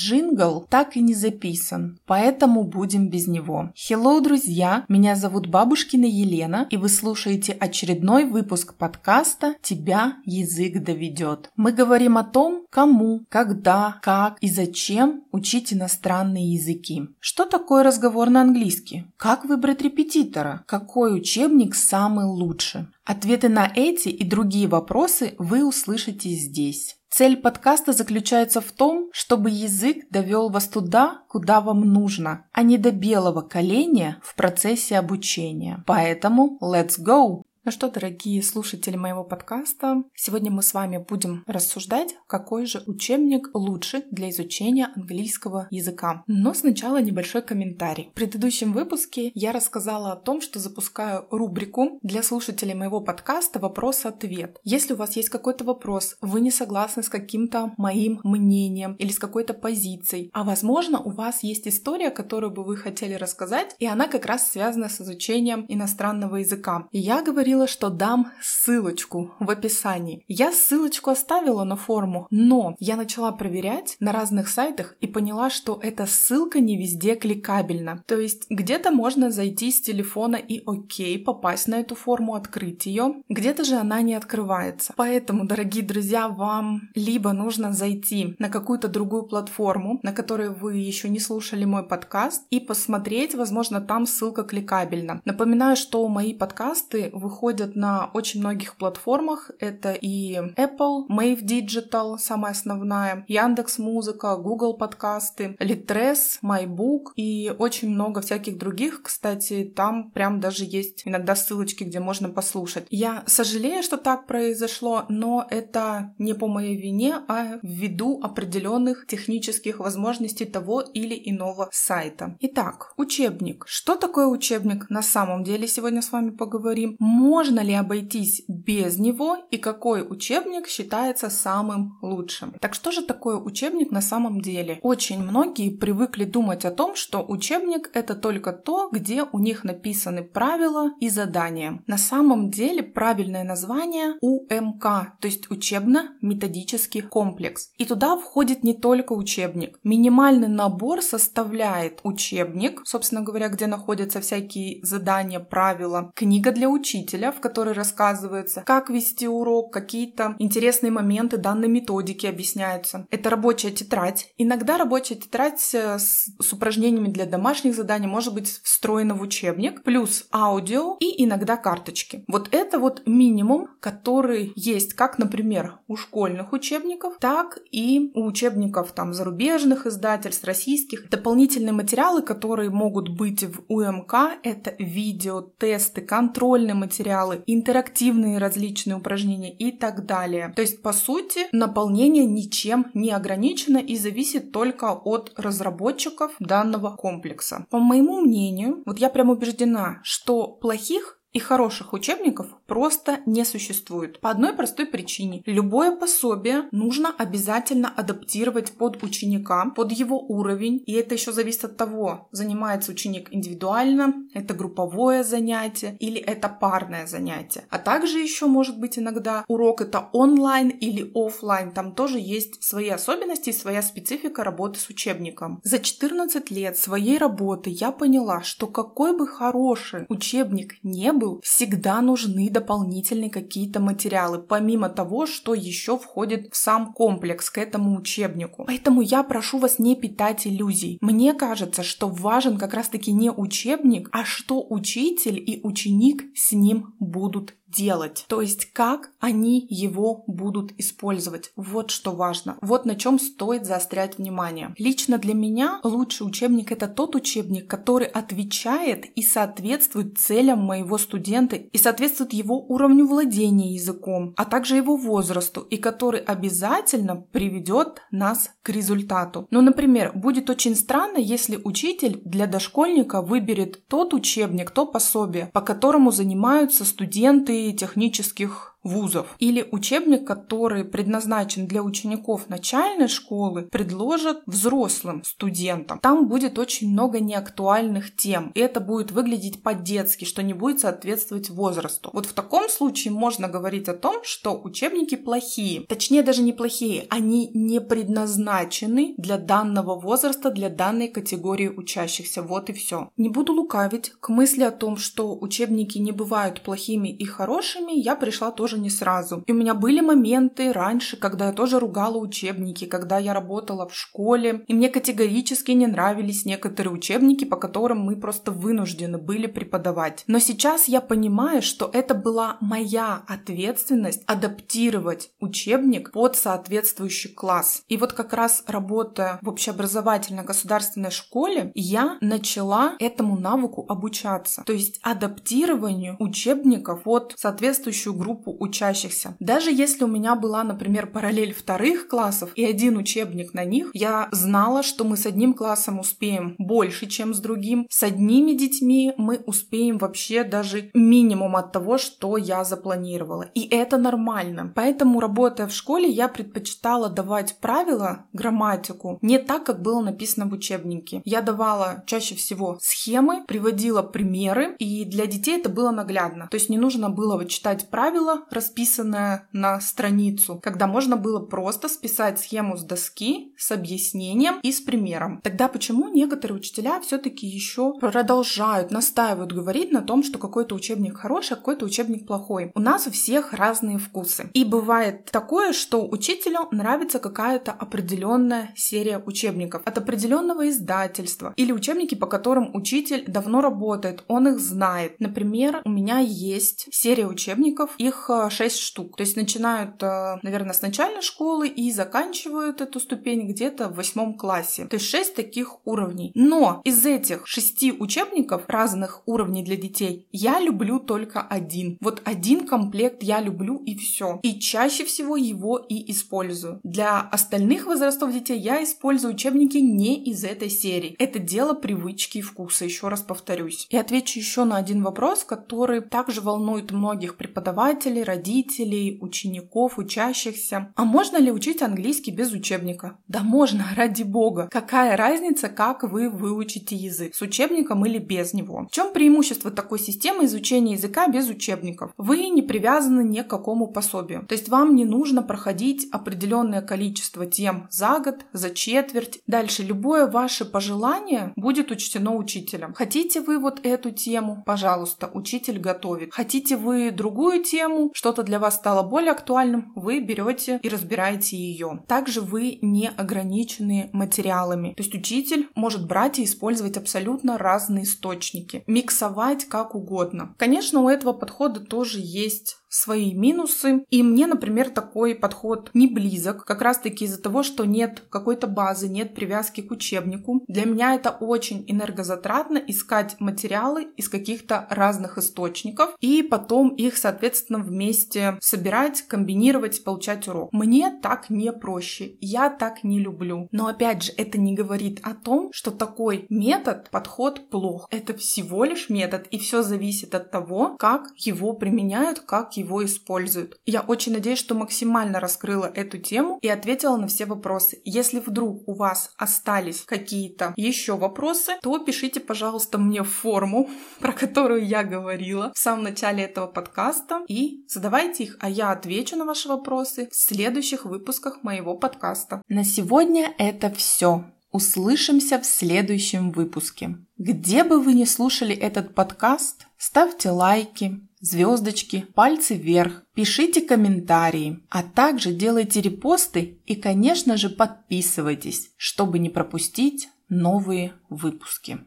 джингл так и не записан, поэтому будем без него. Hello, друзья! Меня зовут Бабушкина Елена, и вы слушаете очередной выпуск подкаста «Тебя язык доведет». Мы говорим о том, кому, когда, как и зачем учить иностранные языки. Что такое разговор на английский? Как выбрать репетитора? Какой учебник самый лучший? Ответы на эти и другие вопросы вы услышите здесь. Цель подкаста заключается в том, чтобы язык довел вас туда, куда вам нужно, а не до белого коленя в процессе обучения. Поэтому let's go! Ну что, дорогие слушатели моего подкаста, сегодня мы с вами будем рассуждать, какой же учебник лучше для изучения английского языка. Но сначала небольшой комментарий. В предыдущем выпуске я рассказала о том, что запускаю рубрику для слушателей моего подкаста «Вопрос-ответ». Если у вас есть какой-то вопрос, вы не согласны с каким-то моим мнением или с какой-то позицией, а возможно у вас есть история, которую бы вы хотели рассказать, и она как раз связана с изучением иностранного языка. Я говорю говорила, что дам ссылочку в описании. Я ссылочку оставила на форму, но я начала проверять на разных сайтах и поняла, что эта ссылка не везде кликабельна. То есть где-то можно зайти с телефона и окей, попасть на эту форму, открыть ее, где-то же она не открывается. Поэтому, дорогие друзья, вам либо нужно зайти на какую-то другую платформу, на которой вы еще не слушали мой подкаст, и посмотреть, возможно, там ссылка кликабельна. Напоминаю, что мои подкасты выходят выходят на очень многих платформах. Это и Apple, Mave Digital, самая основная, Яндекс Музыка, Google подкасты, Litres, MyBook и очень много всяких других. Кстати, там прям даже есть иногда ссылочки, где можно послушать. Я сожалею, что так произошло, но это не по моей вине, а ввиду определенных технических возможностей того или иного сайта. Итак, учебник. Что такое учебник? На самом деле сегодня с вами поговорим можно ли обойтись без него и какой учебник считается самым лучшим. Так что же такое учебник на самом деле? Очень многие привыкли думать о том, что учебник это только то, где у них написаны правила и задания. На самом деле правильное название УМК, то есть учебно-методический комплекс. И туда входит не только учебник. Минимальный набор составляет учебник, собственно говоря, где находятся всякие задания, правила, книга для учителя, учителя, в которой рассказывается, как вести урок, какие-то интересные моменты данной методики объясняются. Это рабочая тетрадь. Иногда рабочая тетрадь с, с упражнениями для домашних заданий может быть встроена в учебник, плюс аудио и иногда карточки. Вот это вот минимум, который есть как, например, у школьных учебников, так и у учебников там зарубежных издательств, российских. Дополнительные материалы, которые могут быть в УМК, это видео, тесты, контрольные материалы, материалы, интерактивные различные упражнения и так далее. То есть, по сути, наполнение ничем не ограничено и зависит только от разработчиков данного комплекса. По моему мнению, вот я прям убеждена, что плохих и хороших учебников просто не существует. По одной простой причине. Любое пособие нужно обязательно адаптировать под ученика, под его уровень. И это еще зависит от того, занимается ученик индивидуально, это групповое занятие или это парное занятие. А также еще может быть иногда урок это онлайн или офлайн. Там тоже есть свои особенности и своя специфика работы с учебником. За 14 лет своей работы я поняла, что какой бы хороший учебник не был, всегда нужны дополнительные какие-то материалы, помимо того, что еще входит в сам комплекс к этому учебнику. Поэтому я прошу вас не питать иллюзий. Мне кажется, что важен как раз-таки не учебник, а что учитель и ученик с ним будут делать. То есть как они его будут использовать. Вот что важно. Вот на чем стоит заострять внимание. Лично для меня лучший учебник это тот учебник, который отвечает и соответствует целям моего студента и соответствует его уровню владения языком, а также его возрасту и который обязательно приведет нас к результату. Ну, например, будет очень странно, если учитель для дошкольника выберет тот учебник, то пособие, по которому занимаются студенты технических вузов. Или учебник, который предназначен для учеников начальной школы, предложат взрослым студентам. Там будет очень много неактуальных тем, и это будет выглядеть по-детски, что не будет соответствовать возрасту. Вот в таком случае можно говорить о том, что учебники плохие. Точнее, даже не плохие, они не предназначены для данного возраста, для данной категории учащихся. Вот и все. Не буду лукавить. К мысли о том, что учебники не бывают плохими и хорошими, я пришла тоже не сразу. И у меня были моменты раньше, когда я тоже ругала учебники, когда я работала в школе, и мне категорически не нравились некоторые учебники, по которым мы просто вынуждены были преподавать. Но сейчас я понимаю, что это была моя ответственность адаптировать учебник под соответствующий класс. И вот как раз работая в общеобразовательной государственной школе, я начала этому навыку обучаться. То есть адаптированию учебников под соответствующую группу учащихся. Даже если у меня была, например, параллель вторых классов и один учебник на них, я знала, что мы с одним классом успеем больше, чем с другим. С одними детьми мы успеем вообще даже минимум от того, что я запланировала. И это нормально. Поэтому, работая в школе, я предпочитала давать правила, грамматику, не так, как было написано в учебнике. Я давала чаще всего схемы, приводила примеры, и для детей это было наглядно. То есть не нужно было вычитать правила, расписанное на страницу, когда можно было просто списать схему с доски с объяснением и с примером. Тогда почему некоторые учителя все-таки еще продолжают, настаивают говорить на том, что какой-то учебник хороший, а какой-то учебник плохой? У нас у всех разные вкусы. И бывает такое, что учителю нравится какая-то определенная серия учебников от определенного издательства или учебники, по которым учитель давно работает, он их знает. Например, у меня есть серия учебников, их 6 э, штук. То есть начинают, э, наверное, с начальной школы и заканчивают эту ступень где-то в восьмом классе. То есть 6 таких уровней. Но из этих шести учебников разных уровней для детей я люблю только один. Вот один комплект я люблю и все. И чаще всего его и использую. Для остальных возрастов детей я использую учебники не из этой серии. Это дело привычки и вкуса, еще раз повторюсь. И отвечу еще на один вопрос, который также волнует многих преподавателей, родителей, учеников, учащихся. А можно ли учить английский без учебника? Да можно, ради бога. Какая разница, как вы выучите язык, с учебником или без него? В чем преимущество такой системы изучения языка без учебников? Вы не привязаны ни к какому пособию. То есть вам не нужно проходить определенное количество тем за год, за четверть. Дальше любое ваше пожелание будет учтено учителем. Хотите вы вот эту тему? Пожалуйста, учитель готовит. Хотите вы другую тему? Что-то для вас стало более актуальным? Вы берете и разбираете ее. Также вы не ограничены материалами. То есть учитель может брать и использовать абсолютно разные источники. Миксовать как угодно. Конечно, у этого подхода тоже есть свои минусы. И мне, например, такой подход не близок, как раз-таки из-за того, что нет какой-то базы, нет привязки к учебнику. Для меня это очень энергозатратно искать материалы из каких-то разных источников и потом их, соответственно, вместе собирать, комбинировать, получать урок. Мне так не проще, я так не люблю. Но опять же, это не говорит о том, что такой метод, подход плох. Это всего лишь метод, и все зависит от того, как его применяют, как его используют. Я очень надеюсь, что максимально раскрыла эту тему и ответила на все вопросы. Если вдруг у вас остались какие-то еще вопросы, то пишите, пожалуйста, мне форму, про которую я говорила в самом начале этого подкаста, и задавайте их, а я отвечу на ваши вопросы в следующих выпусках моего подкаста. На сегодня это все. Услышимся в следующем выпуске. Где бы вы ни слушали этот подкаст, ставьте лайки, звездочки, пальцы вверх, пишите комментарии, а также делайте репосты и, конечно же, подписывайтесь, чтобы не пропустить новые выпуски.